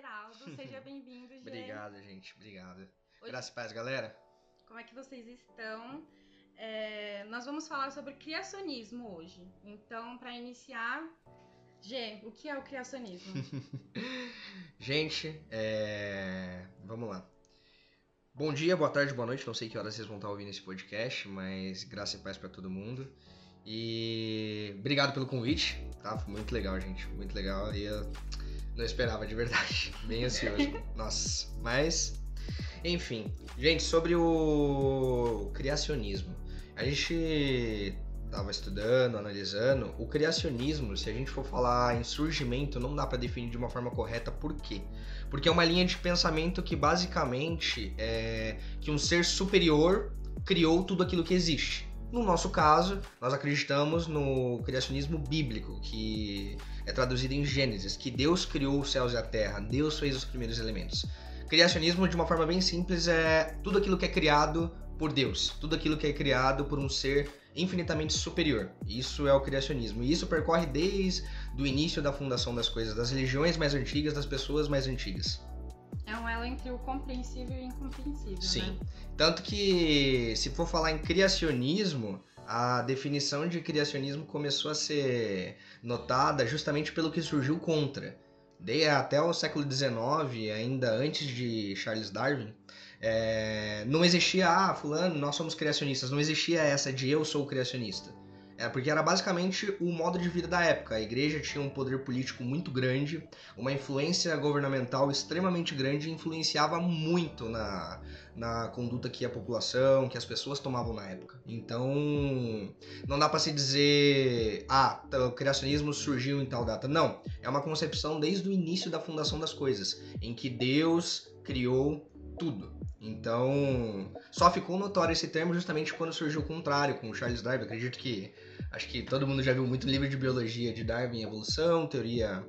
Geraldo. Seja bem-vindo, Geraldo. Obrigado, gente. Obrigado. Hoje... Graças e paz, galera. Como é que vocês estão? É... nós vamos falar sobre criacionismo hoje. Então, para iniciar, Gê, o que é o criacionismo? gente, é... vamos lá. Bom dia, boa tarde, boa noite. Não sei que horas vocês vão estar ouvindo esse podcast, mas graça e paz para todo mundo. E obrigado pelo convite, tá? Foi muito legal, gente. Muito legal. E eu não esperava de verdade. Bem ansioso. Nossa. Mas, enfim. Gente, sobre o criacionismo. A gente estava estudando, analisando, o criacionismo, se a gente for falar em surgimento, não dá para definir de uma forma correta por quê? Porque é uma linha de pensamento que basicamente é que um ser superior criou tudo aquilo que existe. No nosso caso, nós acreditamos no criacionismo bíblico, que é traduzido em Gênesis, que Deus criou os céus e a terra, Deus fez os primeiros elementos. Criacionismo, de uma forma bem simples, é tudo aquilo que é criado por Deus, tudo aquilo que é criado por um ser infinitamente superior. Isso é o criacionismo. E isso percorre desde o início da fundação das coisas, das religiões mais antigas, das pessoas mais antigas. É um elo entre o compreensível e o incompreensível. Sim. Né? Tanto que, se for falar em criacionismo, a definição de criacionismo começou a ser notada justamente pelo que surgiu contra. De, até o século XIX, ainda antes de Charles Darwin, é, não existia, ah, fulano, nós somos criacionistas. Não existia essa de eu sou criacionista. É porque era basicamente o modo de vida da época. A igreja tinha um poder político muito grande, uma influência governamental extremamente grande e influenciava muito na, na conduta que a população, que as pessoas tomavam na época. Então, não dá para se dizer, ah, o criacionismo surgiu em tal data. Não, é uma concepção desde o início da fundação das coisas, em que Deus criou tudo. Então, só ficou notório esse termo justamente quando surgiu o contrário, com Charles Darwin. Acredito que Acho que todo mundo já viu muito livro de biologia de Darwin e evolução, teoria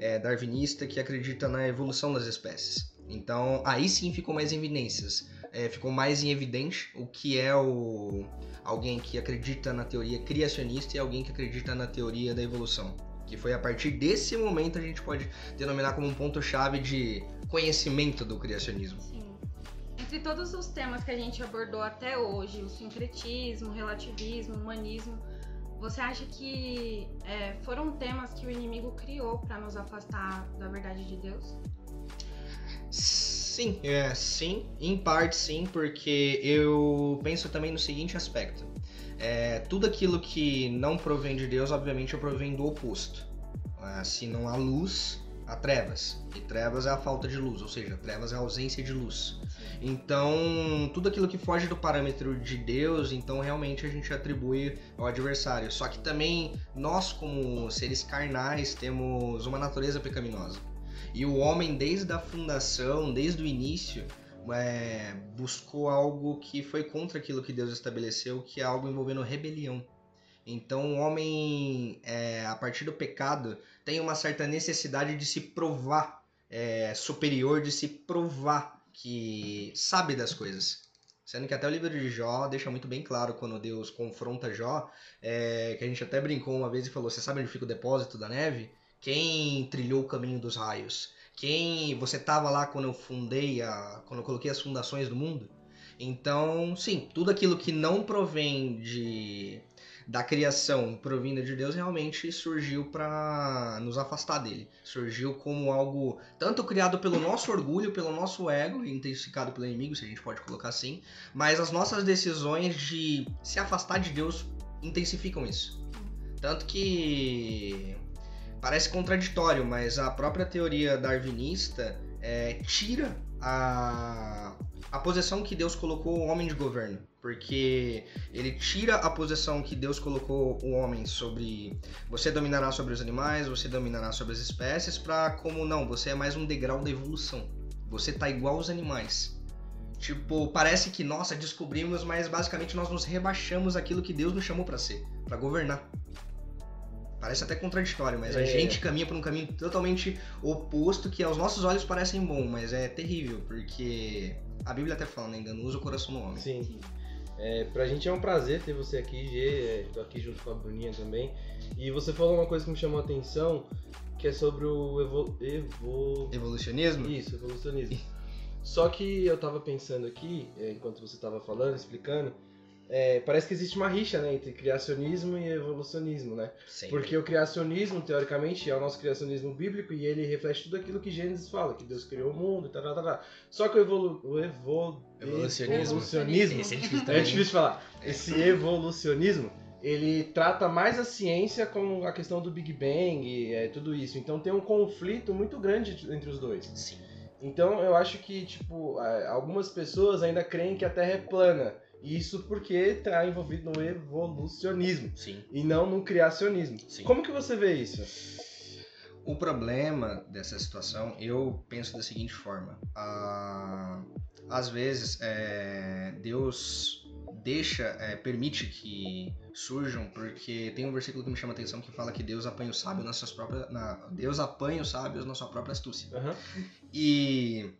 é, darwinista que acredita na evolução das espécies. Então, aí sim ficou mais evidências. É, ficou mais em evidente o que é o alguém que acredita na teoria criacionista e alguém que acredita na teoria da evolução. Que foi a partir desse momento a gente pode denominar como um ponto-chave de conhecimento do criacionismo. Sim. Entre todos os temas que a gente abordou até hoje, o sincretismo, relativismo, humanismo, você acha que é, foram temas que o inimigo criou para nos afastar da verdade de Deus? Sim, é, sim, em parte sim, porque eu penso também no seguinte aspecto. É, tudo aquilo que não provém de Deus, obviamente, provém do oposto. É, se não há luz, há trevas. E trevas é a falta de luz, ou seja, trevas é a ausência de luz. Então, tudo aquilo que foge do parâmetro de Deus, então realmente a gente atribui ao adversário. Só que também nós, como seres carnais, temos uma natureza pecaminosa. E o homem, desde a fundação, desde o início, é, buscou algo que foi contra aquilo que Deus estabeleceu, que é algo envolvendo rebelião. Então, o homem, é, a partir do pecado, tem uma certa necessidade de se provar é, superior, de se provar que sabe das coisas. Sendo que até o livro de Jó deixa muito bem claro quando Deus confronta Jó, é, que a gente até brincou uma vez e falou: Você sabe onde fica o depósito da neve? Quem trilhou o caminho dos raios? Quem você estava lá quando eu fundei, a, quando eu coloquei as fundações do mundo? Então, sim, tudo aquilo que não provém de da criação provinda de Deus realmente surgiu para nos afastar dele. Surgiu como algo tanto criado pelo nosso orgulho, pelo nosso ego, intensificado pelo inimigo, se a gente pode colocar assim, mas as nossas decisões de se afastar de Deus intensificam isso. Tanto que parece contraditório, mas a própria teoria darwinista é, tira a, a posição que Deus colocou o homem de governo porque ele tira a posição que Deus colocou o homem sobre você dominará sobre os animais, você dominará sobre as espécies, para como não, você é mais um degrau da evolução. Você tá igual aos animais. Tipo, parece que nossa, descobrimos, mas basicamente nós nos rebaixamos aquilo que Deus nos chamou para ser, para governar. Parece até contraditório, mas é. a gente caminha por um caminho totalmente oposto que aos nossos olhos parecem bom, mas é terrível, porque a Bíblia até fala, né? Enganoso o coração do homem. Sim. É, pra gente é um prazer ter você aqui, Gê. É, tô aqui junto com a Bruninha também. E você falou uma coisa que me chamou a atenção, que que é sobre o evo... evo... Evolucionismo? Isso, evolucionismo. Só que eu tava pensando aqui, é, enquanto você tava falando, explicando, é, parece que existe uma rixa né, entre criacionismo e evolucionismo, né? Sim. Porque o criacionismo, teoricamente, é o nosso criacionismo bíblico e ele reflete tudo aquilo que Gênesis fala, que Deus criou o mundo e tal, tal, tal. Só que o, evolu o evo Evolucionismo. evolucionismo Esse é difícil é difícil falar. Esse evolucionismo, ele trata mais a ciência com a questão do Big Bang e é, tudo isso. Então tem um conflito muito grande entre os dois. Sim. Então eu acho que, tipo, é, algumas pessoas ainda creem que a Terra é plana. Isso porque está envolvido no evolucionismo Sim. e não no criacionismo. Sim. Como que você vê isso? O problema dessa situação, eu penso da seguinte forma: Ah, às vezes é, Deus deixa, é, permite que surjam, porque tem um versículo que me chama a atenção que fala que Deus apanha o sábio nas suas próprias, na, Deus apanha os sábios na sua própria astúcia. Aham. E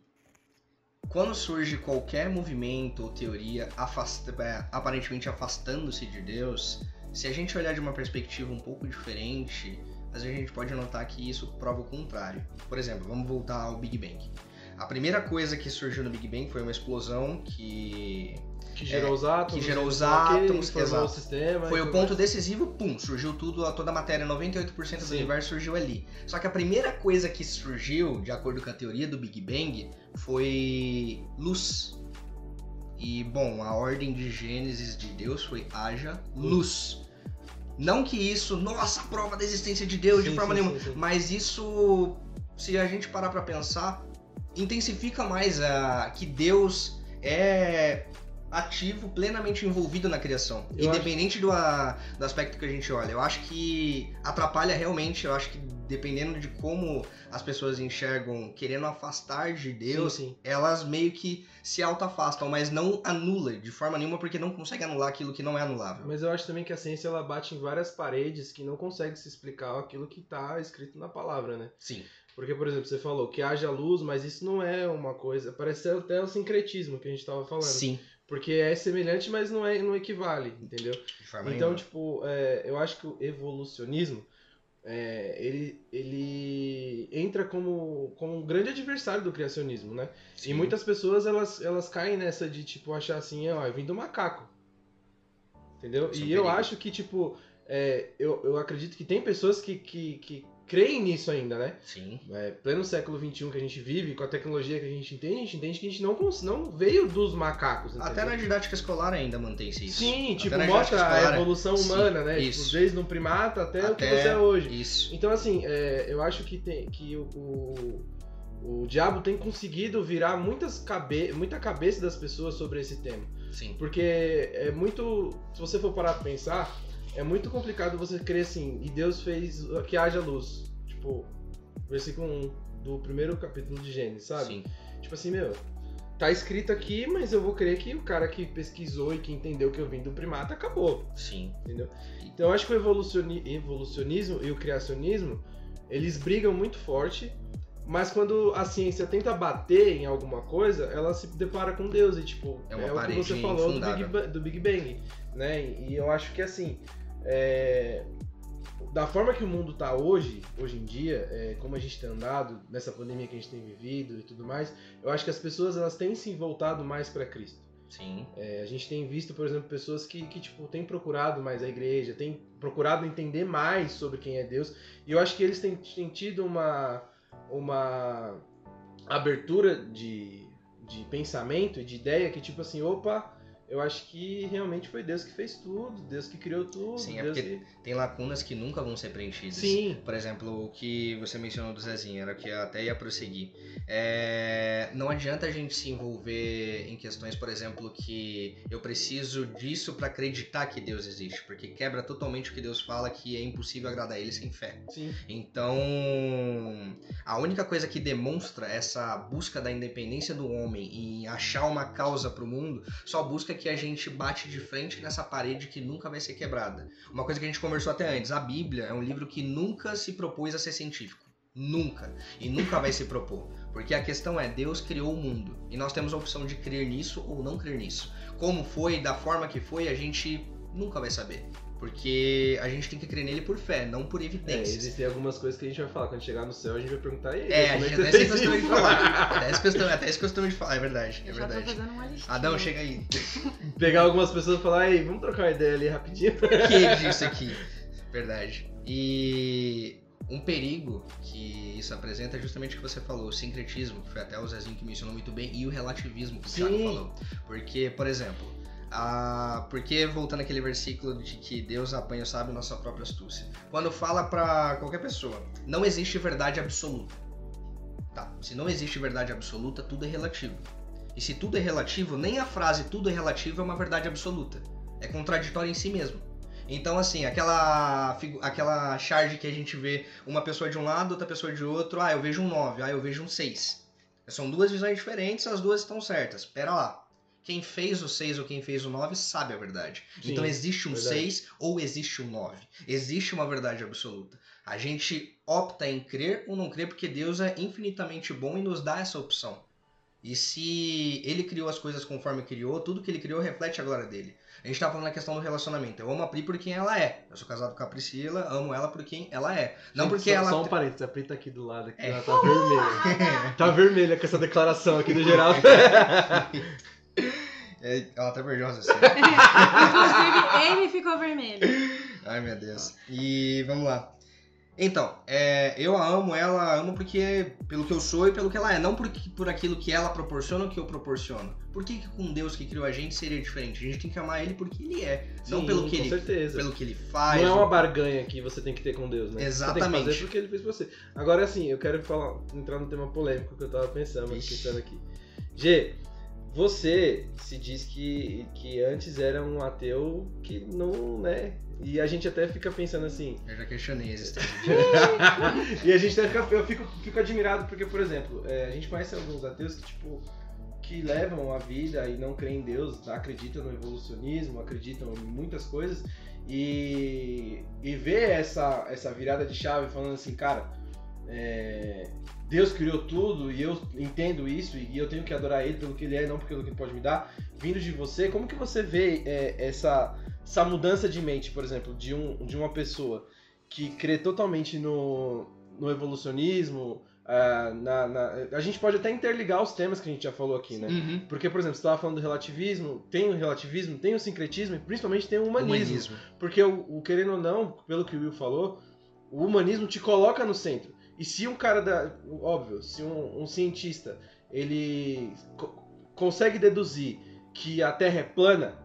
quando surge qualquer movimento ou teoria afasta- é, aparentemente afastando-se de Deus, se a gente olhar de uma perspectiva um pouco diferente, às vezes a gente pode notar que isso prova o contrário. Por exemplo, vamos voltar ao Big Bang. A primeira coisa que surgiu no Big Bang foi uma explosão que Que gerou os átomos. É, que gerou os átomos, formou exato. o sistema. foi o ponto mais. decisivo, pum, surgiu tudo, toda a matéria, 98% do Sim. universo surgiu ali. Só que a primeira coisa que surgiu, de acordo com a teoria do Big Bang, foi luz. E, bom, a ordem de Gênesis de Deus foi haja luz. Não que isso, nossa, prova da existência de Deus de Sim, forma sim, nenhuma, sim. mas isso, se a gente parar pra pensar, intensifica mais a que Deus é ativo, plenamente envolvido na criação. Eu Independente do, a- do aspecto que a gente olha. Eu acho que atrapalha realmente, eu acho que dependendo de como as pessoas enxergam querendo afastar de Deus, Sim, sim. elas meio que se auto-afastam, mas não anula de forma nenhuma porque não consegue anular aquilo que não é anulável. Mas eu acho também que a ciência ela bate em várias paredes que não consegue se explicar aquilo que está escrito na palavra, né? Sim. Porque, por exemplo, você falou que haja luz, mas isso não é uma coisa. Parece até o sincretismo que a gente estava falando. Sim. Porque é semelhante, mas não, é, não equivale, entendeu? Então, tipo, é, eu acho que o evolucionismo é, ele, ele entra como, como um grande adversário do criacionismo, né? Sim. E muitas pessoas elas, elas caem nessa de tipo achar assim, ó, vim do macaco. Entendeu? Isso é um e eu perigo. acho que, tipo, é, eu, eu acredito que tem pessoas que, que, que creem nisso ainda, né? Sim. É, pleno século XXI que a gente vive, com a tecnologia que a gente entende, a gente entende que a gente não, não veio dos macacos. Até entendeu? na didática escolar ainda mantém-se isso. Sim, Até tipo, mostra a escolar, evolução sim, humana, né? isso. Tipo, desde um primata até, o que Até- você é hoje. Isso. Então, assim, é, eu acho que, tem, que o, o, o diabo tem conseguido virar muitas cabe muita cabeça das pessoas sobre esse tema. Sim. Porque é muito. Se você for parar pra pensar, é muito complicado você crer assim, e Deus fez que haja luz. Tipo, versículo 1 do primeiro capítulo de Gênesis, sabe? Sim. Tipo assim, meu, tá escrito aqui, mas eu vou crer que o cara que pesquisou e que entendeu que eu vim do primata acabou, Sim. entendeu? Então eu acho que o evolucioni- evolucionismo e o criacionismo, eles brigam muito forte, mas quando a ciência tenta bater em alguma coisa, ela se depara com Deus e tipo, É uma o que você falou do Big, do Big Bang, né? E eu acho que assim, é, da forma que o mundo tá hoje, hoje em dia, é, como a gente tem andado, nessa pandemia que a gente tem vivido e tudo mais, eu acho que as pessoas elas têm se voltado mais para Cristo. Sim. É, a gente tem visto, por exemplo, pessoas que, que tipo, têm procurado mais a igreja, têm procurado entender mais sobre quem é Deus, e eu acho que eles têm, têm tido uma, uma abertura de, de pensamento e de ideia que, tipo assim, opa, eu acho que realmente foi Deus que fez tudo, Deus que criou tudo, Sim, é Deus porque que... Tem lacunas que nunca vão ser preenchidas. Sim, Por exemplo, o que você mencionou do Zezinho, era o que eu até ia prosseguir. É, não adianta a gente se envolver em questões, por exemplo, que eu preciso disso para acreditar que Deus existe, porque quebra totalmente o que Deus fala que é impossível agradar ele sem fé. sim, Então, a única coisa que demonstra essa busca da independência do homem em achar uma causa para o mundo, só busca que a gente bate de frente nessa parede que nunca vai ser quebrada. Uma coisa que a gente conversou até antes, a Bíblia é um livro que nunca se propôs a ser científico. Nunca. E nunca vai se propor. Porque a questão é, Deus criou o mundo. E nós temos a opção de crer nisso ou não crer nisso. Como foi, da forma que foi, a gente nunca vai saber. Porque a gente tem que crer nele por fé, não por É, evidências. existem algumas coisas que a gente vai falar. Quando chegar no céu, a gente vai perguntar. E aí, É, a como gente que até fez costume de isso?" falar. Até esse costume, até esse costume de falar, é verdade, é Eu já tô verdade. fazendo uma listinha. Adão, chega aí. Pegar algumas pessoas e falar, ei, vamos trocar uma ideia ali rapidinho. O que disso aqui? Verdade. E um perigo que isso apresenta é justamente o que você falou, o sincretismo, que foi até o Zezinho que mencionou muito bem, e o relativismo que o Thiago falou. Porque, por exemplo, a... porque voltando aquele versículo de que Deus apanha o sábio na sua própria astúcia. Quando fala pra qualquer pessoa, não existe verdade absoluta. Tá, se não existe verdade absoluta, tudo é relativo. E se tudo é relativo, nem a frase tudo é relativo é uma verdade absoluta. É contraditório em si mesmo. Então, assim, aquela, aquela charge que a gente vê uma pessoa de um lado, outra pessoa de outro, ah, eu vejo um 9, ah, eu vejo um 6. São duas visões diferentes, as duas estão certas. Pera lá. Quem fez o 6 ou quem fez o 9 sabe a verdade. Sim, então existe um verdade. 6 ou existe um 9. Existe uma verdade absoluta. A gente opta em crer ou não crer porque Deus é infinitamente bom e nos dá essa opção. E se ele criou as coisas conforme criou, tudo que ele criou reflete a glória dele. A gente tá falando na questão do relacionamento. Eu amo a Pri por quem ela é. Eu sou casado com a Priscila, amo ela por quem ela é. Não Gente, porque só, ela. Só um parênteses, a Pri tá aqui do lado, aqui, É. ela tá vermelha. tá vermelha com essa declaração aqui do Geraldo. É, ela tá vergonhosa assim. Inclusive, ele ficou vermelho. Ai meu Deus. E vamos lá. Então, é, eu a amo, ela a amo porque pelo que eu sou e pelo que ela é, não por, por aquilo que ela proporciona ou que eu proporciono. Por que, que com Deus que criou a gente seria diferente? A gente tem que amar ele porque ele é, não Sim, pelo que com ele, certeza. pelo que ele faz. Não é uma barganha que você tem que ter com Deus, né? Você tem que Exatamente. fazer porque ele fez pra você. Agora, assim, eu quero falar, entrar no tema polêmico que eu tava pensando, pensando aqui. G, você se diz que, que antes era um ateu que não, né? E a gente até fica pensando assim. Eu já questionei a existência. e a gente até fica, eu fico, fico admirado porque, por exemplo, é, a gente conhece alguns ateus que, tipo, que levam a vida e não creem em Deus, acreditam no evolucionismo, acreditam em muitas coisas e, e ver essa, essa virada de chave falando assim, cara, é, Deus criou tudo e eu entendo isso e eu tenho que adorar Ele pelo que Ele é não pelo que Ele pode me dar, vindo de você, como que você vê é, essa, essa mudança de mente, por exemplo, de, um, de uma pessoa que crê totalmente no, no evolucionismo, ah, na, na- a gente pode até interligar os temas que a gente já falou aqui, né? Uhum. Porque, por exemplo, você estava falando do relativismo, tem o relativismo, tem o sincretismo e principalmente tem o humanismo. Porque o, o querendo ou não, pelo que o Will falou, o humanismo te coloca no centro. E se um cara da. Óbvio, se um, um cientista ele co- consegue deduzir que a Terra é plana,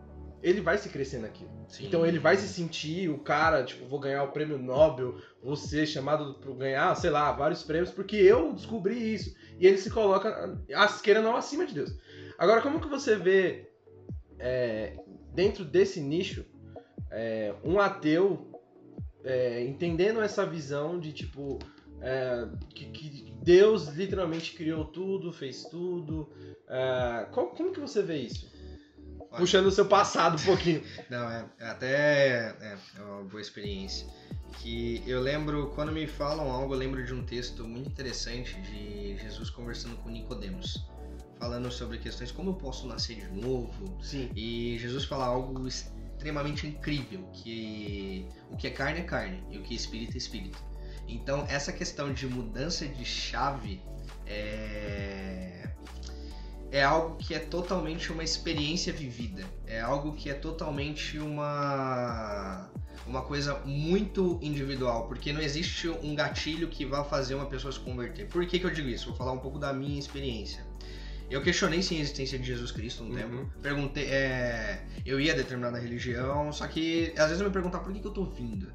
ele vai se crescer naquilo. Sim. Então ele vai se sentir o cara, tipo, vou ganhar o prêmio Nobel, vou ser chamado para ganhar, sei lá, vários prêmios, porque eu descobri isso. E ele se coloca, as queira não, acima de Deus. Agora, como que você vê é, dentro desse nicho é, um ateu é, entendendo essa visão de tipo é, que, que Deus literalmente criou tudo, fez tudo. É, como, como que você vê isso? Olha, Puxando o seu passado um pouquinho. Não, é, é até é, é uma boa experiência. Que eu lembro, quando me falam algo, eu lembro de um texto muito interessante de Jesus conversando com Nicodemos, falando sobre questões como eu posso nascer de novo. Sim. E Jesus fala algo extremamente incrível, que o que é carne é carne e o que é espírito é espírito. Então essa questão de mudança de chave é é algo que é totalmente uma experiência vivida. É algo que é totalmente uma uma coisa muito individual, porque não existe um gatilho que vá fazer uma pessoa se converter. Por que, que eu digo isso? Vou falar um pouco da minha experiência. Eu questionei sim a existência de Jesus Cristo um Uhum. tempo. Perguntei, é, eu ia a determinada religião, só que às vezes eu me perguntava por que, que eu tô vindo.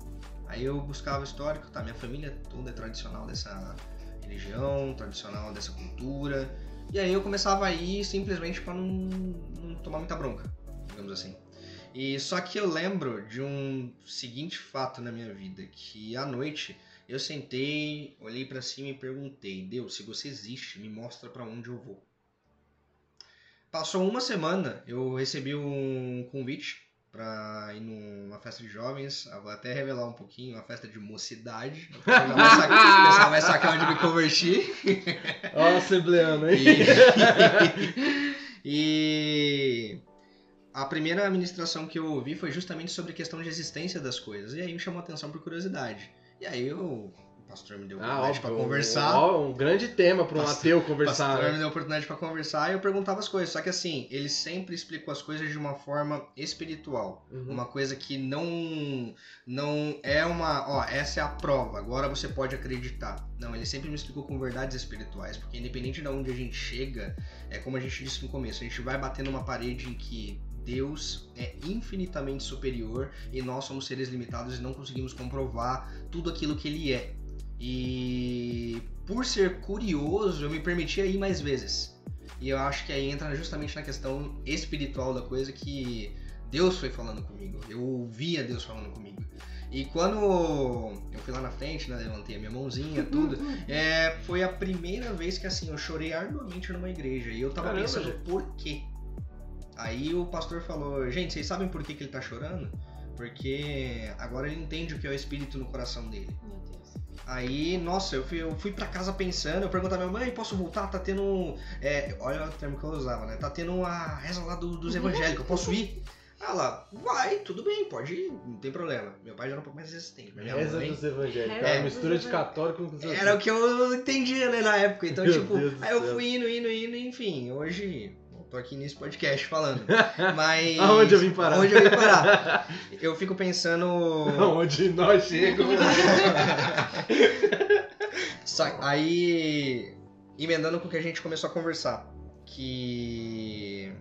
Aí eu buscava histórico, tá? Minha família toda é tradicional dessa religião, tradicional dessa cultura. E aí eu começava a ir simplesmente para não, não tomar muita bronca, digamos assim. E só que eu lembro de um seguinte fato na minha vida, que à noite eu sentei, olhei para cima e perguntei: "Deus, se você existe, me mostra para onde eu vou". Passou uma semana, eu recebi um convite para ir numa festa de jovens, eu vou até revelar um pouquinho, uma festa de mocidade. O pessoal vai sacar, o onde me converti. Ó, assembleano, hein? E, e a primeira ministração que eu ouvi foi justamente sobre a questão de existência das coisas. E aí me chamou a atenção por curiosidade. E aí eu, o pastor me deu Ah, oportunidade óbvio, para conversar. ó, um grande tema para um Pastor- ateu O conversar. pastor me né? deu oportunidade para conversar e eu perguntava as coisas. Só que assim, ele sempre explicou as coisas de uma forma espiritual. Uhum. Uma coisa que não não é uma, ó, essa é a prova, agora você pode acreditar. Não, ele sempre me explicou com verdades espirituais, porque independente de onde a gente chega, é como a gente disse no começo, a gente vai bater numa parede em que Deus é infinitamente superior e nós somos seres limitados e não conseguimos comprovar tudo aquilo que ele é. E por ser curioso, eu me permitia ir mais vezes. E eu acho que aí entra justamente na questão espiritual da coisa que Deus foi falando comigo. Eu ouvia Deus falando comigo. E quando eu fui lá na frente, né, levantei a minha mãozinha, tudo, é, foi a primeira vez que assim eu chorei arduamente numa igreja. E eu tava Caramba, pensando gente. por quê. Aí o pastor falou, gente, vocês sabem por que, que ele tá chorando? Porque agora ele entende o que é o espírito no coração dele. Aí, nossa, eu fui, eu fui pra casa pensando, eu perguntei à minha mãe, posso voltar? Tá tendo. é, olha o termo que eu usava, né? Tá tendo a reza lá do- dos evangélicos, eu posso ir? Ela, vai, tudo bem, pode ir, não tem problema. Meu pai já era um pouco mais resistente, mas minha Reza mãe. dos evangélicos. É, mistura de evangélicos. católico com os Era o que eu entendia, né, na época. Então, Meu tipo, Deus aí eu céu. fui indo, indo, indo, enfim, hoje. Tô aqui nesse podcast falando. Mas. Aonde eu vim parar? Onde eu vim parar? Eu fico pensando. Onde nós chegamos. Aí, emendando com o que a gente começou a conversar, que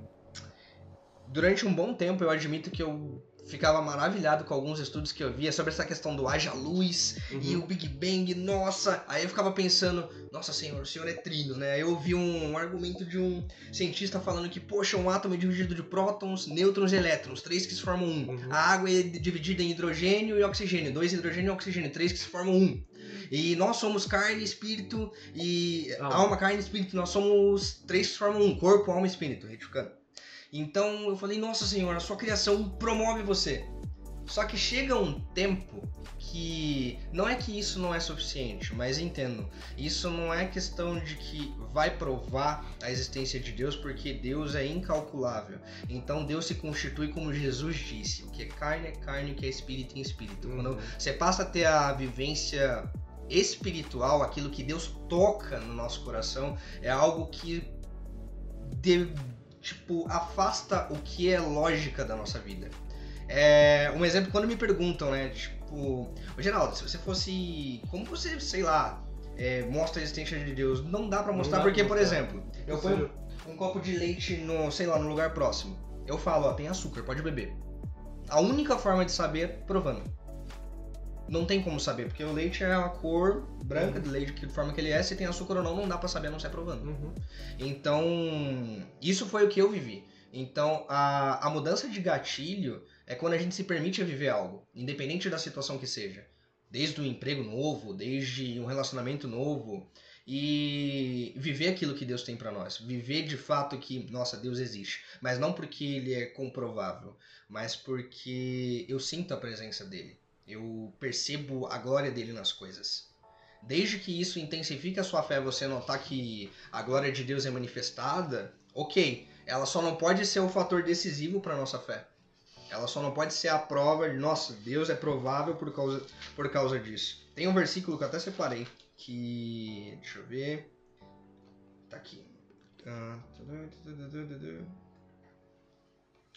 durante um bom tempo eu admito que eu ficava maravilhado com alguns estudos que eu via sobre essa questão do haja luz e Uhum. o Big Bang, nossa, aí eu ficava pensando, nossa senhor, o senhor é trino, né? Aí eu ouvi um, argumento de um cientista falando que, poxa, um átomo é dividido de prótons, nêutrons e elétrons, três que se formam um. Uhum. A água é dividida em hidrogênio e oxigênio, dois hidrogênio e oxigênio, três que se formam um. E nós somos carne, espírito e Alma. alma, carne e espírito. Nós somos três que formam um corpo, alma e espírito, retificando. Então eu falei, nossa senhora, a sua criação promove você. Só que chega um tempo que não é que isso não é suficiente, mas entendo, isso não é questão de que vai provar a existência de Deus, porque Deus é incalculável. Então Deus se constitui como Jesus disse, o que é carne é carne, o que é espírito é espírito. Quando Uhum. você passa a ter a vivência espiritual, aquilo que Deus toca no nosso coração, é algo que de- tipo afasta o que é lógica da nossa vida. É, um exemplo quando me perguntam, né, tipo, "Ô, Geraldo, se você fosse, como você, sei lá, é, mostra a existência de Deus, não dá pra Não mostrar dá porque, pra por exemplo, eu ponho um copo de leite no, sei lá, no lugar próximo. Eu falo, ó, tem açúcar, pode beber. A única forma de saber é provando. Não tem como saber, porque o leite é a cor branca de leite, que forma que ele é, se tem açúcar ou não, não dá pra saber a não ser provando. Uhum. Então, isso foi o que eu vivi. Então, a, a mudança de gatilho é quando a gente se permite viver algo, independente da situação que seja. Desde um emprego novo, desde um relacionamento novo. E viver aquilo que Deus tem pra nós. Viver de fato que, nossa, Deus existe. Mas não porque ele é comprovável, mas porque eu sinto a presença dele. Eu percebo a glória dele nas coisas. Desde que isso intensifique a sua fé, você notar que a glória de Deus é manifestada, ok. Ela só não pode ser o fator decisivo para nossa fé. Ela só não pode ser a prova de, nossa, Deus é provável por causa, por causa disso. Tem um versículo que eu até separei, que. Deixa eu ver. Tá aqui.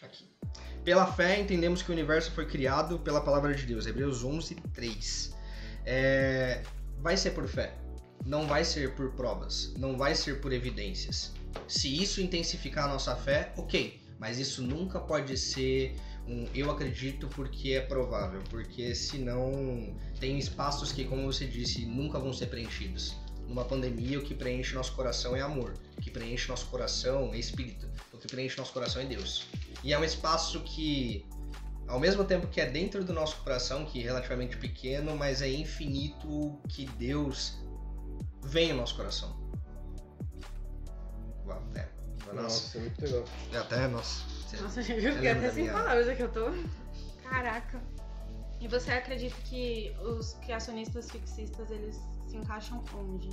Aqui. Pela fé entendemos que o universo foi criado pela palavra de Deus. Hebreus 11, 3. É, vai ser por fé. Não vai ser por provas. Não vai ser por evidências. Se isso intensificar a nossa fé, ok. Mas isso nunca pode ser um eu acredito porque é provável. Porque senão tem espaços que, como você disse, nunca vão ser preenchidos. Numa pandemia, o que preenche nosso coração é amor. O que preenche nosso coração é espírito. O que preenche nosso coração é Deus. E é um espaço que, ao mesmo tempo que é dentro do nosso coração, que é relativamente pequeno, mas é infinito que Deus vem ao nosso coração. Uau, é. Nossa. Nossa, muito legal. Até, nossa. Nossa, gente, eu fiquei até sem minha- palavras aqui, eu tô. Caraca. E você acredita que os criacionistas fixistas eles se encaixam onde?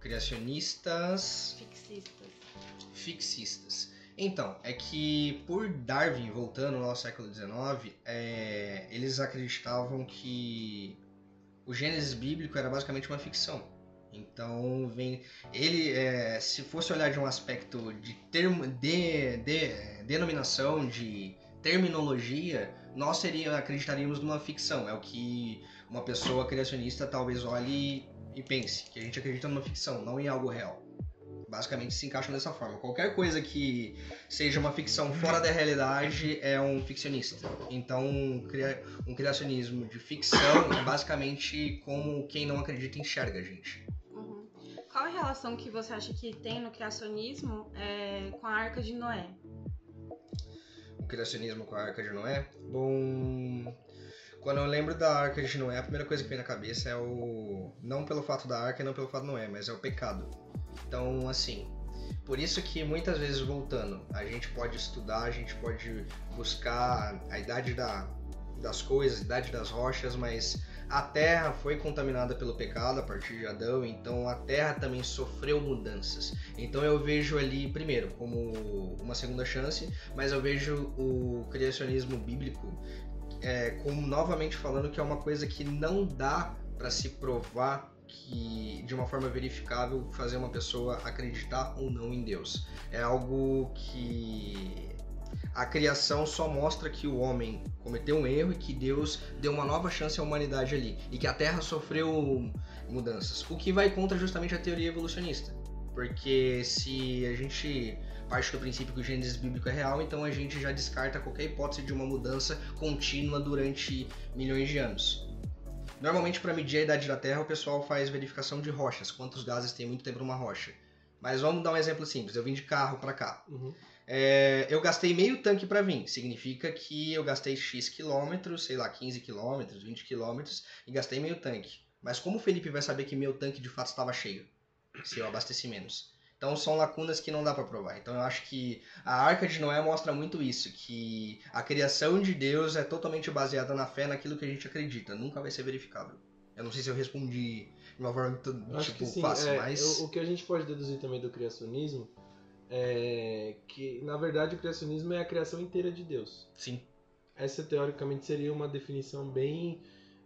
Criacionistas Fixistas. fixistas. Então, é que por Darwin, voltando ao século XIX, é, eles acreditavam que o Gênesis bíblico era basicamente uma ficção. Então, vem ele, é, se fosse olhar de um aspecto de, termo, de, de denominação, de terminologia, nós seria, acreditaríamos numa ficção. É o que uma pessoa criacionista talvez olhe e pense, que a gente acredita numa ficção, não em algo real basicamente se encaixam dessa forma. Qualquer coisa que seja uma ficção fora da realidade é um ficcionista. Então, um, um criacionismo de ficção é basicamente como quem não acredita enxerga a gente. Uhum. Qual a relação que você acha que tem no criacionismo é, com a Arca de Noé? O criacionismo com a Arca de Noé? Bom, quando eu lembro da Arca de Noé, a primeira coisa que vem na cabeça é o. Não pelo fato da Arca e não pelo fato de Noé, mas é o pecado. Então, assim, por isso que muitas vezes voltando, a gente pode estudar, a gente pode buscar a idade da, das coisas, a idade das rochas, mas a Terra foi contaminada pelo pecado a partir de Adão, então a Terra também sofreu mudanças. Então eu vejo ali, primeiro, como uma segunda chance, mas eu vejo o criacionismo bíblico é, como novamente falando que é uma coisa que não dá para se provar que de uma forma verificável fazer uma pessoa acreditar ou não em Deus. É algo que a criação só mostra que o homem cometeu um erro e que Deus deu uma nova chance à humanidade ali e que a Terra sofreu mudanças. O que vai contra justamente a teoria evolucionista. Porque se a gente parte do princípio que o Gênesis bíblico é real, então a gente já descarta qualquer hipótese de uma mudança contínua durante milhões de anos. Normalmente, para medir a idade da Terra, o pessoal faz verificação de rochas, quantos gases tem muito tempo numa rocha. Mas vamos dar um exemplo simples. Eu vim de carro para cá. Uhum. É, eu gastei meio tanque para vir. Significa que eu gastei X quilômetros, sei lá, 15 quilômetros, 20 quilômetros, e gastei meio tanque. Mas como o Felipe vai saber que meu tanque de fato estava cheio? Se eu abasteci menos. Então são lacunas que não dá para provar. Então eu acho que a Arca de Noé mostra muito isso, que a criação de Deus é totalmente baseada na fé, naquilo que a gente acredita, nunca vai ser verificável. Eu não sei se eu respondi de uma forma muito tipo, fácil, é, mas o, o que a gente pode deduzir também do criacionismo é que na verdade o criacionismo é a criação inteira de Deus. Sim. Essa teoricamente seria uma definição bem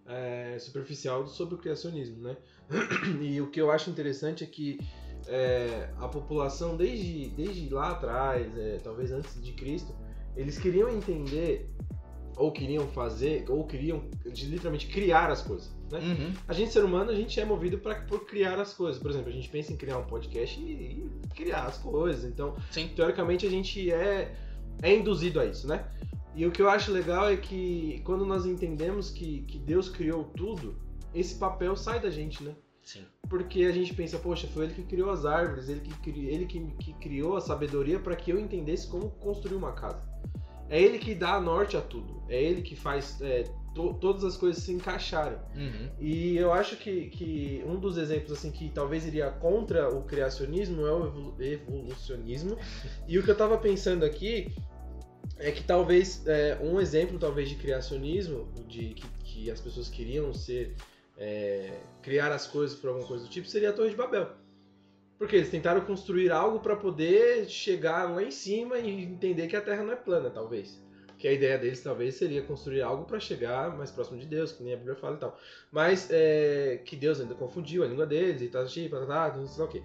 é, superficial sobre o criacionismo, né? E o que eu acho interessante é que é, a população desde, desde lá atrás, é, talvez antes de Cristo, eles queriam entender ou queriam fazer ou queriam literalmente criar as coisas. Né? Uhum. A gente ser humano a gente é movido para por criar as coisas. Por exemplo, a gente pensa em criar um podcast e, e criar as coisas. Então, Sim. teoricamente a gente é é induzido a isso, né? E o que eu acho legal é que quando nós entendemos que, que Deus criou tudo, esse papel sai da gente, né? Sim. Porque a gente pensa, poxa, foi ele que criou as árvores, ele que, cri... ele que, que criou a sabedoria para que eu entendesse como construir uma casa. É ele que dá a norte a tudo. É ele que faz é, to... todas as coisas se encaixarem. Uhum. E eu acho que, que um dos exemplos assim que talvez iria contra o criacionismo é o evolucionismo. e o que eu estava pensando aqui é que talvez é, um exemplo talvez de criacionismo, de que, que as pessoas queriam ser é, criar as coisas por alguma coisa do tipo, seria a Torre de Babel. Porque eles tentaram construir algo para poder chegar lá em cima e entender que a Terra não é plana, talvez. Que a ideia deles talvez seria construir algo para chegar mais próximo de Deus, que nem a Bíblia fala e tal. Mas é, que Deus ainda confundiu a língua deles e tal, assim, não sei o que.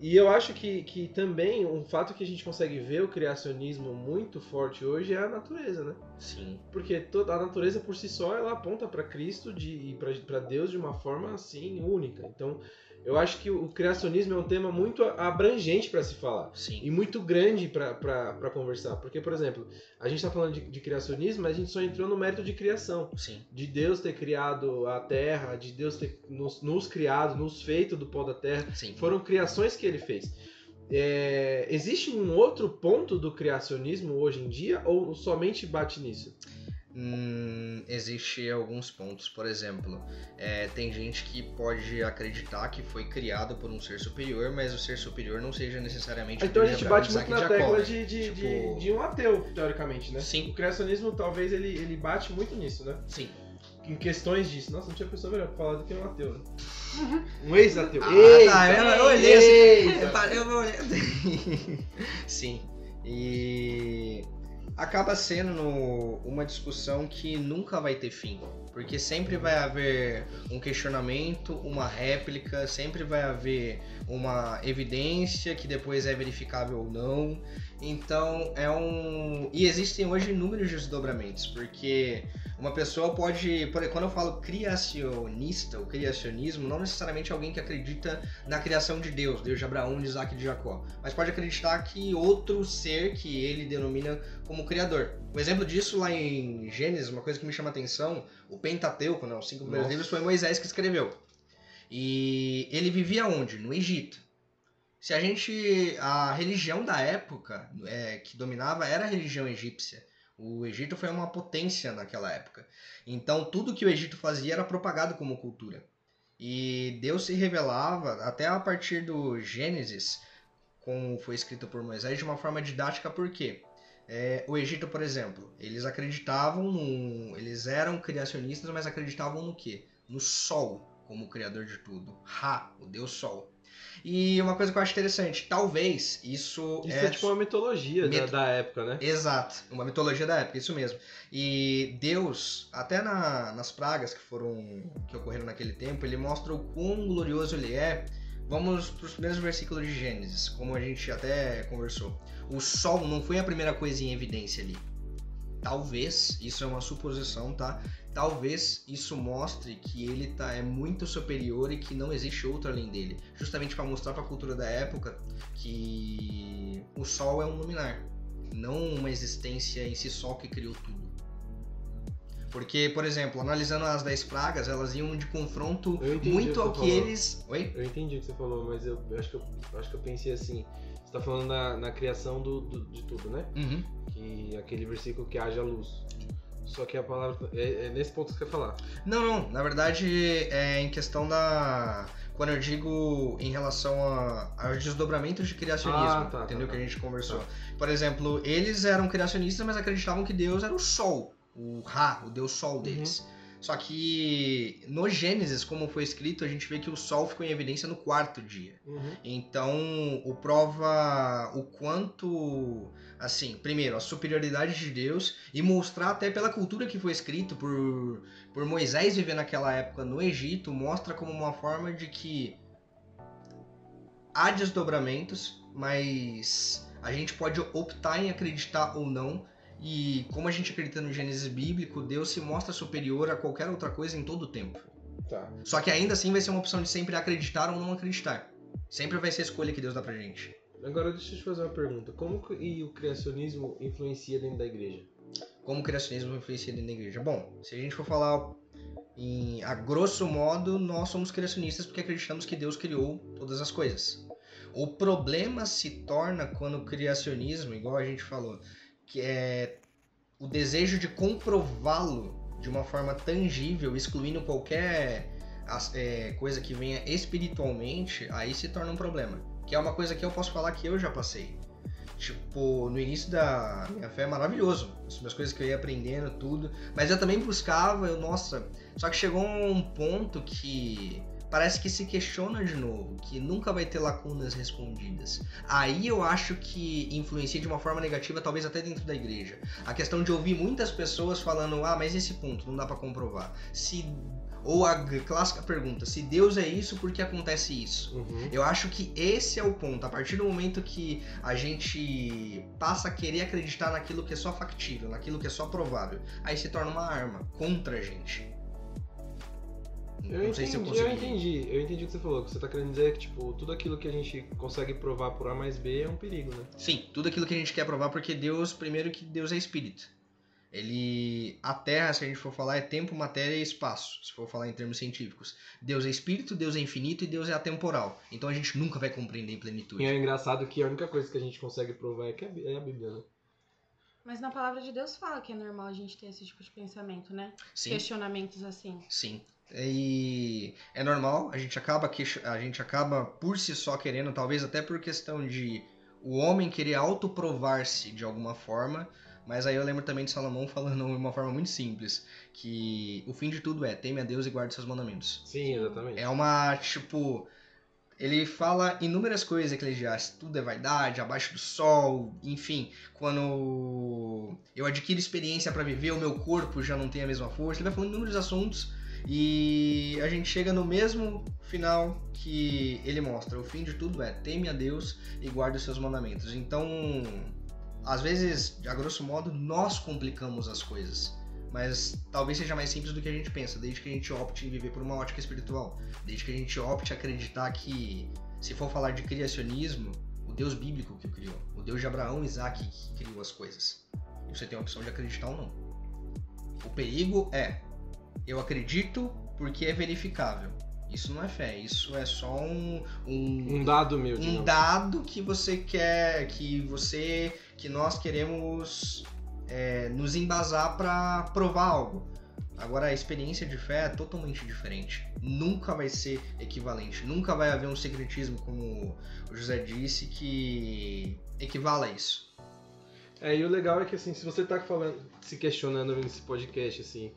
E eu acho que, que também um fato que a gente consegue ver o criacionismo muito forte hoje é a natureza, né? Sim. Porque toda a natureza por si só ela aponta para Cristo de, e para Deus de uma forma assim única. Então eu acho que o criacionismo é um tema muito abrangente para se falar. Sim. E muito grande para conversar. Porque, por exemplo, a gente está falando de, de, criacionismo, mas a gente só entrou no mérito de criação. Sim. De Deus ter criado a terra, de Deus ter nos, nos criado, nos feito do pó da terra. Sim. Foram criações que ele fez. É, existe um outro ponto do criacionismo hoje em dia ou somente bate nisso? Hum, existe alguns pontos. Por exemplo, é, tem gente que pode acreditar que foi criado por um ser superior, mas o ser superior não seja necessariamente. Então a gente bate muito na tecla de, de, tipo... de, de, um ateu, teoricamente, né? Sim. O criacionismo talvez ele, ele bate muito nisso, né? Sim. Em questões disso. Nossa, não tinha pessoa melhor pra falar do que um ateu, né? Um ex-ateu. Ah, tá, eu, eu olhei assim. Eu, eu olhei. Sim. E acaba sendo uma discussão que nunca vai ter fim. Porque sempre vai haver um questionamento, uma réplica, sempre vai haver uma evidência que depois é verificável ou não. Então é um. E existem hoje inúmeros desdobramentos, porque uma pessoa pode. Quando eu falo criacionista, o criacionismo, não necessariamente alguém que acredita na criação de Deus, Deus de Abraão, de Isaac e de Jacó, mas pode acreditar que outro ser que ele denomina como criador. Um exemplo disso lá em Gênesis, uma coisa que me chama a atenção, o Pentateuco, né, os cinco primeiros livros, foi Moisés que escreveu. E ele vivia onde? No Egito. Se a gente. A religião da época é, que dominava era a religião egípcia. O Egito foi uma potência naquela época. Então tudo que o Egito fazia era propagado como cultura. E Deus se revelava até a partir do Gênesis, como foi escrito por Moisés, de uma forma didática, por quê? É, o Egito, por exemplo, eles acreditavam no. Eles eram criacionistas, mas acreditavam no quê? No Sol como criador de tudo. Ra, o Deus Sol. E uma coisa que eu acho interessante, talvez isso. Isso é, é tipo uma mitologia Mit... da, da, época, né? Exato, uma mitologia da época, isso mesmo. E Deus, até na, nas pragas que foram. que ocorreram naquele tempo, ele mostra o quão glorioso ele é. Vamos para os primeiros versículos de Gênesis, como a gente até conversou. O sol não foi a primeira coisa em evidência ali. Talvez, isso é uma suposição, tá? Talvez isso mostre que ele tá, é muito superior e que não existe outro além dele. Justamente para mostrar para a cultura da época que o Sol é um luminar, não uma existência em si só que criou tudo. Porque, por exemplo, analisando as 10 pragas, elas iam de confronto muito ao que, que eles. Oi? Eu entendi o que você falou, mas eu, eu acho, que eu, acho que eu pensei assim. Você tá falando na, na criação do, do, de tudo, né? Uhum. Que aquele versículo que haja luz. Só que a palavra. É, é, nesse ponto que você quer falar. Não, não. Na verdade, é em questão da. Quando eu digo em relação a, aos desdobramentos de criacionismo, ah, tá, entendeu? Tá, tá. Que a gente conversou. Tá. Por exemplo, eles eram criacionistas, mas acreditavam que Deus era o Sol, o Ra, o Deus Sol deles. Uhum. Só que no Gênesis, como foi escrito, a gente vê que o Sol ficou em evidência no quarto dia. Uhum. Então, o prova o quanto assim, primeiro, a superioridade de Deus e mostrar até pela cultura que foi escrito por, por Moisés viver naquela época no Egito, mostra como uma forma de que há desdobramentos, mas a gente pode optar em acreditar ou não. E como a gente acredita no Gênesis bíblico, Deus se mostra superior a qualquer outra coisa em todo o tempo. Tá. Só que ainda assim vai ser uma opção de sempre acreditar ou não acreditar. Sempre vai ser a escolha que Deus dá pra gente. Agora deixa eu te fazer uma pergunta. Como e o criacionismo influencia dentro da igreja? Como o criacionismo influencia dentro da igreja? Bom, se a gente for falar em, a grosso modo, nós somos criacionistas porque acreditamos que Deus criou todas as coisas. O problema se torna quando o criacionismo, igual a gente falou, que é o desejo de comprová-lo de uma forma tangível, excluindo qualquer é, coisa que venha espiritualmente, aí se torna um problema. Que é uma coisa que eu posso falar que eu já passei. Tipo, no início da minha fé é maravilhoso. As coisas que eu ia aprendendo, tudo. Mas eu também buscava, eu, nossa. Só que chegou um ponto que parece que se questiona de novo, que nunca vai ter lacunas respondidas. Aí eu acho que influencia de uma forma negativa, talvez até dentro da igreja. A questão de ouvir muitas pessoas falando: ah, mas esse ponto não dá para comprovar. Se ou a clássica pergunta: se Deus é isso, por que acontece isso? Uhum. Eu acho que esse é o ponto. A partir do momento que a gente passa a querer acreditar naquilo que é só factível, naquilo que é só provável, aí se torna uma arma contra a gente. Eu não entendi, sei se eu consegui. Eu entendi, eu entendi o que você falou. Que você tá querendo dizer que, tipo, tudo aquilo que a gente consegue provar por A mais B é um perigo, né? Sim, tudo aquilo que a gente quer provar, porque Deus, primeiro que Deus é espírito. Ele, a Terra, se a gente for falar, é tempo, matéria e espaço, se for falar em termos científicos. Deus é espírito, Deus é infinito e Deus é atemporal. Então a gente nunca vai compreender em plenitude. E é engraçado que a única coisa que a gente consegue provar é que é a Bíblia, né? Mas na palavra de Deus fala que é normal a gente ter esse tipo de pensamento, né? Sim. Questionamentos assim. Sim. E é normal, a gente acaba a gente acaba por si só querendo, talvez até por questão de o homem querer autoprovar-se de alguma forma, mas aí eu lembro também de Salomão falando de uma forma muito simples, que o fim de tudo é teme a Deus e guarde seus mandamentos. Sim, exatamente. É uma, tipo, Ele fala inúmeras coisas eclesiásticas, tudo é vaidade, abaixo do sol, enfim, quando eu adquiro experiência para viver, o meu corpo já não tem a mesma força. Ele vai falando inúmeros assuntos e a gente chega no mesmo final que ele mostra. O fim de tudo é teme a Deus e guarde os seus mandamentos. Então, às vezes, a grosso modo, nós complicamos as coisas. Mas talvez seja mais simples do que a gente pensa, desde que a gente opte em viver por uma ótica espiritual. Desde que a gente opte acreditar que, se for falar de criacionismo, o Deus bíblico que o criou, o Deus de Abraão e Isaac que criou as coisas. Você tem a opção de acreditar ou não. O perigo é eu acredito porque é verificável. Isso não é fé, isso é só um. Um, Um dado meu, um dado que você quer. Que você. Que nós queremos é, nos embasar para provar algo. Agora, a experiência de fé é totalmente diferente. Nunca vai ser equivalente. Nunca vai haver um secretismo, como o José disse, que equivala a isso. É, e o legal é que assim, se você tá falando, se questionando nesse podcast, assim,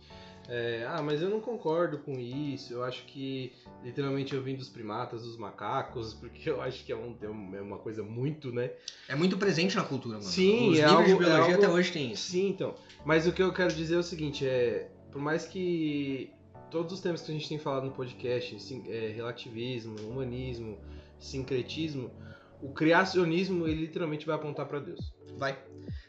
é, ah, mas eu não concordo com isso, eu acho que literalmente eu vim dos primatas, dos macacos, porque eu acho que é, um, é uma coisa muito, né? É muito presente na cultura, mano. Sim, Os é livros algo- de é biologia algo- até hoje tem isso. Sim, então. Mas o que eu quero dizer é o seguinte, é, por mais que todos os temas que a gente tem falado no podcast, sim, é, relativismo, humanismo, sincretismo, o criacionismo ele literalmente vai apontar para Deus. Vai.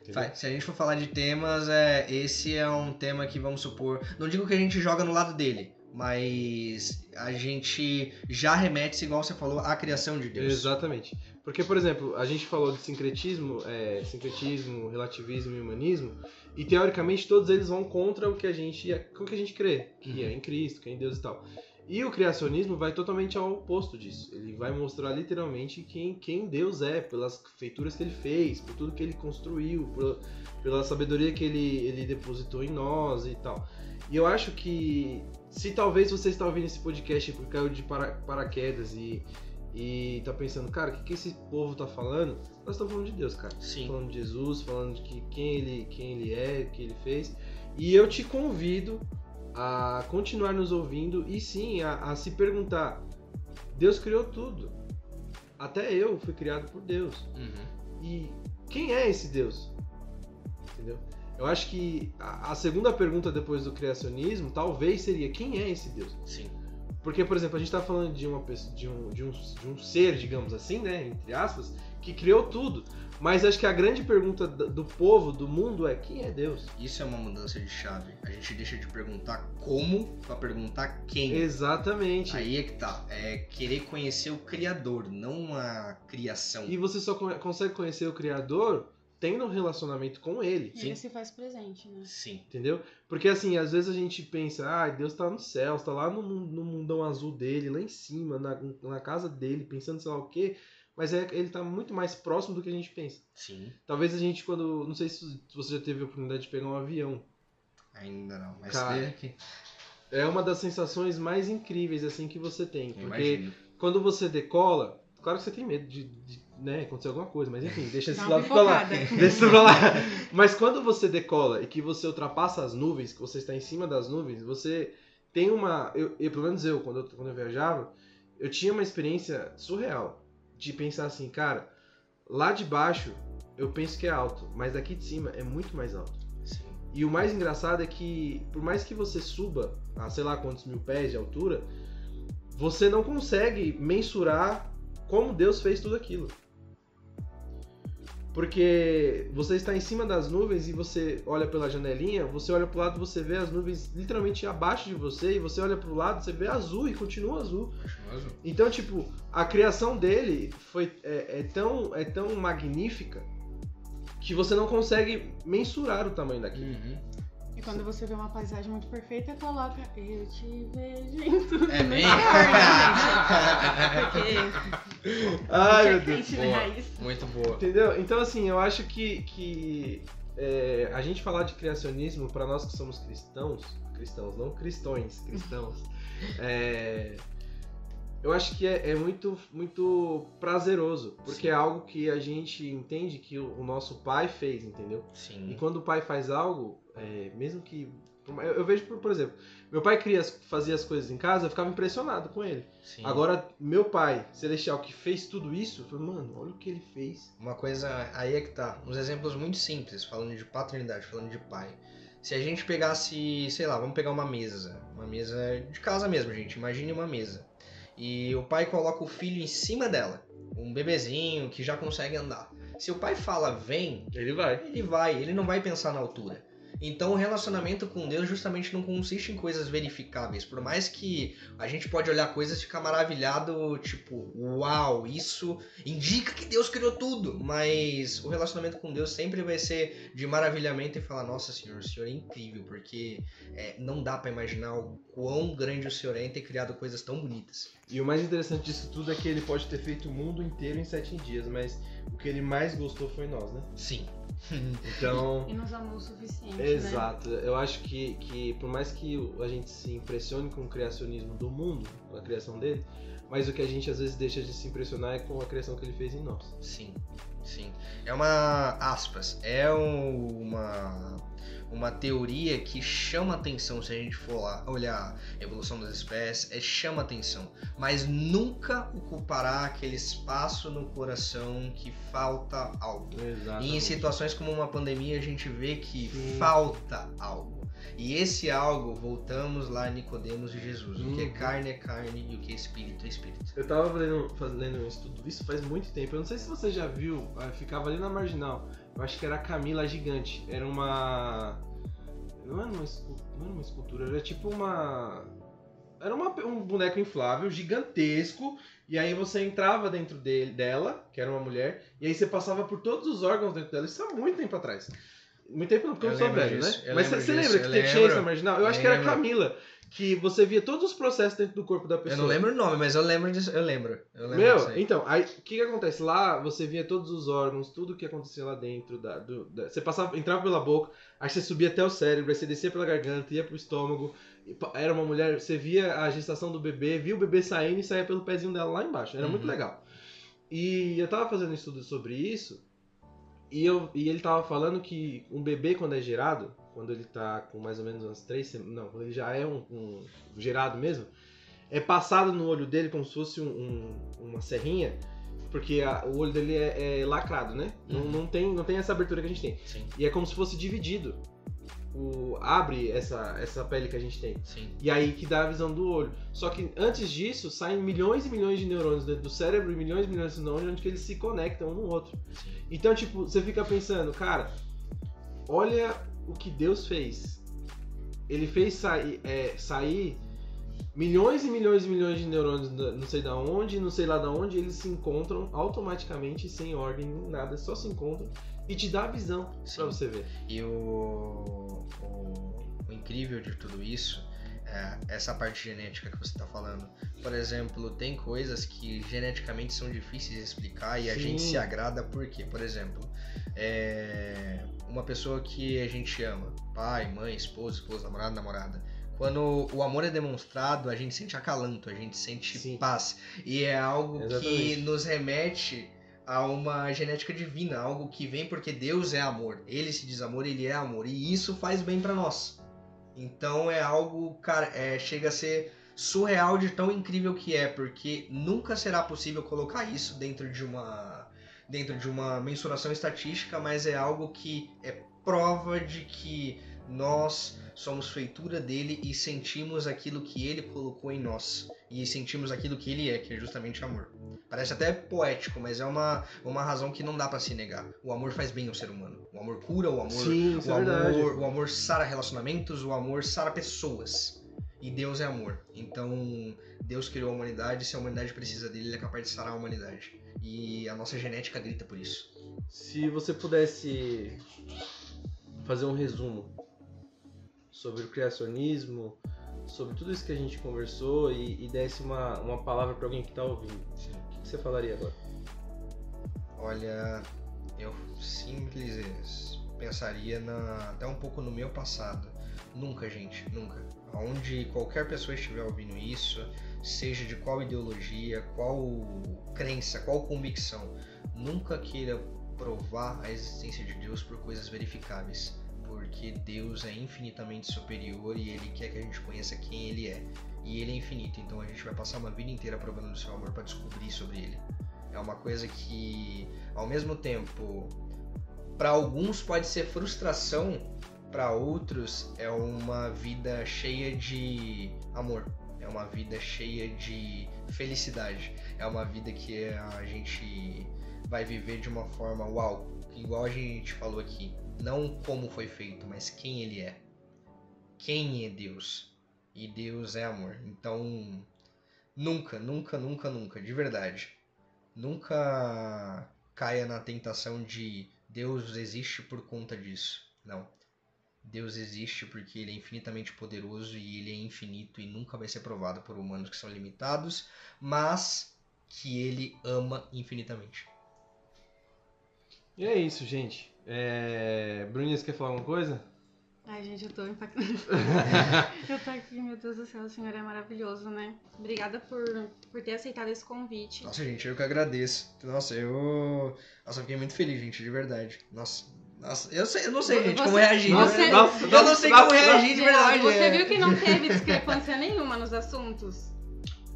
entendeu? Vai. Se a gente for falar de temas, é, esse é um tema que vamos supor. Não digo que a gente joga no lado dele, mas a gente já remete, igual você falou, à criação de Deus. Exatamente. Porque, por exemplo, a gente falou de sincretismo, é, sincretismo, relativismo e humanismo, e teoricamente todos eles vão contra o que a gente, o que a gente crê, que Uhum. é em Cristo, que é em Deus e tal. E o criacionismo vai totalmente ao oposto disso. Ele vai mostrar literalmente quem, quem Deus é, pelas feituras que ele fez, por tudo que ele construiu, por- pela sabedoria que ele, ele depositou em nós e tal. E eu acho que se talvez você está ouvindo esse podcast porque caiu de para, paraquedas e, e tá pensando, cara, o que, que esse povo tá falando? Nós estamos falando de Deus, cara. Sim. Falando de Jesus, falando de que, quem, ele, quem ele é, o que ele fez. E eu te convido a continuar nos ouvindo e sim a, a se perguntar: Deus criou tudo. Até eu fui criado por Deus. Uhum. E quem é esse Deus? Entendeu? Eu acho que a, a segunda pergunta depois do criacionismo talvez seria: quem é esse Deus? Sim. Porque, por exemplo, a gente tá falando de uma pessoa, de um, de um, de um ser, digamos assim, né, entre aspas, que criou tudo. Mas acho que a grande pergunta do, povo, do mundo é quem é Deus? Isso é uma mudança de chave. A gente deixa de perguntar como pra perguntar quem. Exatamente. Aí é que tá. É querer conhecer o Criador, não a criação. E você só con- consegue conhecer o Criador tendo um relacionamento com ele. Ele se faz presente, né? Sim. Entendeu? Porque assim, às vezes a gente pensa, ah, Deus tá no céu, tá lá no, no mundão azul dele, lá em cima, na, na casa dele, pensando sei lá o quê. Mas é, ele tá muito mais próximo do que a gente pensa. Sim. Talvez a gente, quando. Não sei se você já teve a oportunidade de pegar um avião. Ainda não. Mas Cara, tem aqui. É uma das sensações mais incríveis assim que você tem. Eu Porque imagino. quando você decola, claro que você tem medo de, de, né, acontecer alguma coisa, mas enfim, deixa esse lado pra lá. Deixa isso pra lá. Mas quando você decola e que você ultrapassa as nuvens, que você está em cima das nuvens, você tem uma. Eu, eu, pelo menos eu, quando eu, quando eu viajava, eu tinha uma experiência surreal. De pensar assim, cara, lá de baixo eu penso que é alto, mas daqui de cima é muito mais alto. Sim. E o mais engraçado é que, por mais que você suba a sei lá quantos mil pés de altura, você não consegue mensurar como Deus fez tudo aquilo. Porque você está em cima das nuvens e você olha pela janelinha, você olha pro lado você vê as nuvens literalmente abaixo de você, e você olha pro lado você vê azul e continua azul. Continua azul. Então, tipo, a criação dele foi, é, é tão, é tão magnífica que você não consegue mensurar o tamanho daquilo. Uhum. E quando você vê uma paisagem muito perfeita, coloca Eu te vejo em tudo. É bem. Porque Ai, a meu é Deus. crente na raiz. Muito boa. Entendeu? Então, assim, eu acho que, que é, a gente falar de criacionismo, para nós que somos cristãos, cristãos, não cristões, cristãos, é, eu acho que é, é muito, muito prazeroso, porque Sim. é algo que a gente entende que o, o nosso pai fez, entendeu? E Sim. quando o pai faz algo, é, mesmo que Eu, eu vejo, por, por exemplo, meu pai cria, fazia as coisas em casa, eu ficava impressionado com ele. Sim. Agora, meu pai, celestial, que fez tudo isso, eu falei, mano, olha o que ele fez. Uma coisa, aí é que tá. Uns exemplos muito simples, falando de paternidade, falando de pai. Se a gente pegasse, sei lá, vamos pegar uma mesa. Uma mesa de casa mesmo, gente. Imagine uma mesa. E o pai coloca o filho em cima dela. Um bebezinho que já consegue andar. Se o pai fala vem, Ele vai. ele vai, ele não vai pensar na altura. Então o relacionamento com Deus justamente não consiste em coisas verificáveis. Por mais que a gente pode olhar coisas e ficar maravilhado, tipo, uau, isso indica que Deus criou tudo. Mas o relacionamento com Deus sempre vai ser de maravilhamento e falar, nossa senhor, o senhor é incrível, porque é, não dá pra imaginar o quão grande o senhor é em ter criado coisas tão bonitas. E o mais interessante disso tudo é que ele pode ter feito o mundo inteiro em sete dias, mas o que ele mais gostou foi nós, né? Sim. Então. E nos amou o suficiente, né? Exato. Eu acho que, que por mais que a gente se impressione com o criacionismo do mundo, com a criação dele, mas o que a gente às vezes deixa de se impressionar é com a criação que ele fez em nós. Sim, sim. É uma aspas, é uma uma teoria que chama atenção se a gente for lá olhar a evolução das espécies, é chama atenção, mas nunca ocupará aquele espaço no coração que falta algo. Exato. E em situações como uma pandemia a gente vê que Sim. falta algo. E esse algo, voltamos lá em Nicodemos e Jesus. O que é Uhum. carne é carne e o que é espírito é espírito. Eu tava lendo, fazendo um estudo, isso faz muito tempo. Eu não sei se você já viu, ah, ficava ali na marginal. Eu acho que era a Camila Gigante. Era uma. Não era uma, não era uma escultura, era tipo uma. Era uma- um boneco inflável, gigantesco. E aí você entrava dentro dele, dela, que era uma mulher, e aí você passava por todos os órgãos dentro dela. Isso há muito tempo atrás. Muito tempo não, porque eu, Eu não sou lembro velho, disso, né? eu Mas lembro você lembra que eu tinha essa lembro. marginal? Eu acho que era Lembro. Camila, que você via todos os processos dentro do corpo da pessoa. Eu não lembro o nome, mas eu lembro disso. Eu lembro. Eu lembro Meu, então, aí o que, que acontece? Lá você via todos os órgãos, tudo que acontecia lá dentro. Da, do- da- você passava, entrava pela boca, aí você subia até o cérebro, aí você descia pela garganta, ia pro estômago. Era uma mulher, você via a gestação do bebê, via o bebê saindo e saía pelo pezinho dela lá embaixo. Era muito Uhum. legal. E eu tava fazendo estudo sobre isso, e, eu, e ele tava falando que um bebê, quando é gerado, quando ele tá com mais ou menos umas três semanas. Não, quando ele já é um, um gerado mesmo, é passado no olho dele como se fosse um- um- uma serrinha, porque a- o olho dele é, é lacrado, né? Não, Uhum. não, tem, não tem essa abertura que a gente tem. Sim, E é como se fosse dividido. O, abre essa, essa pele que a gente tem. sim. E aí que dá a visão do olho. Só que antes disso, saem milhões e milhões de neurônios dentro do cérebro e milhões e milhões de neurônios onde que eles se conectam um no outro. sim. Então, tipo, você fica pensando, cara, olha o que Deus fez. Ele fez sair, é, sair milhões e milhões e milhões de neurônios, não sei da onde, não sei lá da onde, eles se encontram automaticamente, sem ordem, nada, só se encontram e te dá a visão pra você ver. E o, o, o incrível de tudo isso é essa parte genética que você está falando. Por exemplo, tem coisas que geneticamente são difíceis de explicar e a Sim. gente se agrada porque, por exemplo, é uma pessoa que a gente ama, pai, mãe, esposo, esposa, namorado, namorada. Quando o amor é demonstrado, a gente sente acalanto, a gente sente Sim. paz. E é algo que Exatamente. nos remete a uma genética divina, algo que vem porque Deus é amor. Ele se diz amor, ele é amor. E isso faz bem pra nós. Então é algo, cara, é, chega a ser surreal de tão incrível que é, porque nunca será possível colocar isso dentro de uma dentro de uma mensuração estatística, mas é algo que é prova de que nós somos feitura dele e sentimos aquilo que ele colocou em nós e sentimos aquilo que ele é, que é justamente amor. Parece até poético, mas é uma, uma razão que não dá pra se negar. O amor faz bem ao ser humano. O amor cura, o amor Sim, o é amor, o amor sara relacionamentos, o amor sara pessoas. E Deus é amor. Então, Deus criou a humanidade, se a humanidade precisa dele, ele é capaz de sarar a humanidade. E a nossa genética grita por isso. Se você pudesse fazer um resumo sobre o criacionismo, sobre tudo isso que a gente conversou e, e desse uma, uma palavra para alguém que está ouvindo, o que que você falaria agora? Olha, eu simples pensaria na, até um pouco no meu passado. Nunca, gente, nunca. Onde qualquer pessoa estiver ouvindo isso, seja de qual ideologia, qual crença, qual convicção, nunca queira provar a existência de Deus por coisas verificáveis, porque Deus é infinitamente superior e Ele quer que a gente conheça quem Ele é. E Ele é infinito, então a gente vai passar uma vida inteira provando do seu amor para descobrir sobre Ele. É uma coisa que, ao mesmo tempo, para alguns pode ser frustração, para outros é uma vida cheia de amor. É uma vida cheia de felicidade. É uma vida que a gente vai viver de uma forma uau, igual a gente falou aqui. Não como foi feito, mas quem ele é. Quem é Deus? E Deus é amor. Então, nunca, nunca, nunca, nunca, de verdade, nunca caia na tentação de Deus existe por conta disso. Não. Deus existe porque ele é infinitamente poderoso e ele é infinito e nunca vai ser provado por humanos que são limitados, mas que ele ama infinitamente. E é isso, gente. É... Bruninha, você quer falar alguma coisa? Ai, gente, eu tô impactada. eu tô aqui, meu Deus do céu, o senhor é maravilhoso, né? Obrigada por, por ter aceitado esse convite. Nossa, gente, eu que agradeço. Nossa, eu. Nossa, eu fiquei muito feliz, gente, de verdade. Nossa. Nossa, eu, sei, eu não sei, gente, Você- como reagir. você- eu não sei nossa, como reagir de verdade. Você é. viu que não teve discrepância nenhuma nos assuntos?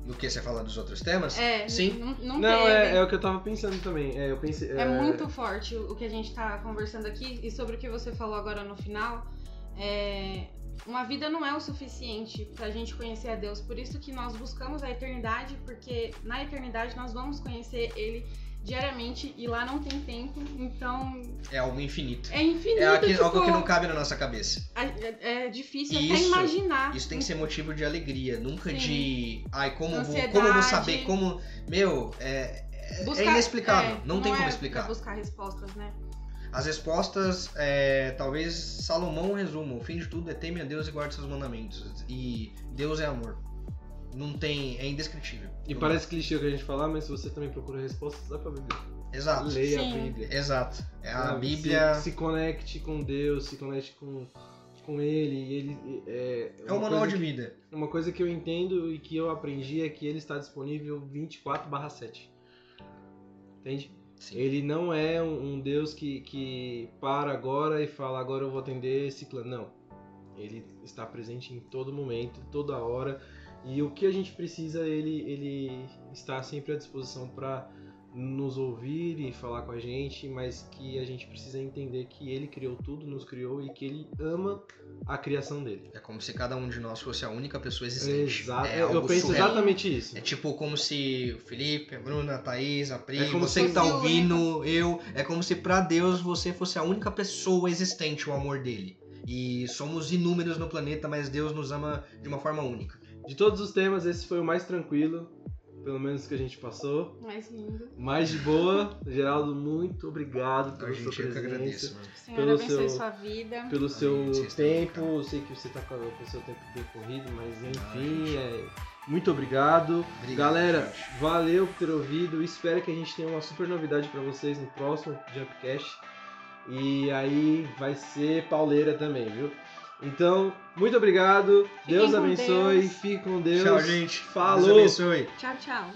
Do que você fala dos outros temas? É, Sim. não, não, Não, é, é o que eu tava pensando também. É, eu pensei, É muito forte o o que a gente tá conversando aqui e sobre o que você falou agora no final. É, uma vida não é o suficiente pra gente conhecer a Deus. Por isso que nós buscamos a eternidade, porque na eternidade nós vamos conhecer Ele diariamente e lá não tem tempo. Então É algo infinito. é infinito. É aqui- tipo, algo que não cabe na nossa cabeça. é, é difícil E até isso- imaginar. Isso tem que ser motivo de alegria, nunca Sim. de. Ai, como, vou, como vou saber? Como. Meu, é, é- é inexplicável. é, não, tem como é explicar. Buscar respostas, né? As respostas, é, talvez Salomão resuma: o fim de tudo é teme a Deus e guarde seus mandamentos. E Deus é amor. Não tem. É indescritível. E Não parece clichê o que a gente falar, mas se você também procura respostas, dá pra Bíblia. Exato. Leia Sim. a Bíblia. Exato. É a Sabe? Bíblia. Se, se conecte com Deus, se conecte com, com Ele. ele é, É um uma manual de que- vida. Uma coisa que eu entendo e que eu aprendi é que ele está disponível 24/7. Entende? Sim. Ele não é um, um Deus que, que para agora e fala agora eu vou atender esse clã. Não. Ele está presente em todo momento, toda hora. E o que a gente precisa, ele, ele está sempre à disposição para nos ouvir e falar com a gente, mas que a gente precisa entender que ele criou tudo, nos criou e que ele ama a criação dele. É como se cada um de nós fosse a única pessoa existente. Exato. É eu penso surreal. exatamente isso. É tipo como se o Felipe, a Bruna, a Thaís, a Pri, É como você que tá ouvindo, eu, é como se pra Deus você fosse a única pessoa existente, o amor dele. E somos inúmeros no planeta, mas Deus nos ama de uma forma única. De todos os temas, esse foi o mais tranquilo, pelo menos que a gente passou. Mais lindo. Mais de boa. Geraldo, muito obrigado A pela sua gente eu que presença. agradeço, mano. O Senhor Pelo abençoe seu- sua vida. Pelo seu tempo, eu sei que você tá com o seu tempo bem corrido, mas enfim, gente. é, muito obrigado. Obrigado, Galera, gente. valeu por ter ouvido. Espero que a gente tenha uma super novidade pra vocês no próximo Jumpcast. E aí vai ser pauleira também, viu? Então, muito obrigado. Deus com abençoe. Deus. Fique com Deus. Tchau, gente. Deus Falou. abençoe. Tchau, tchau.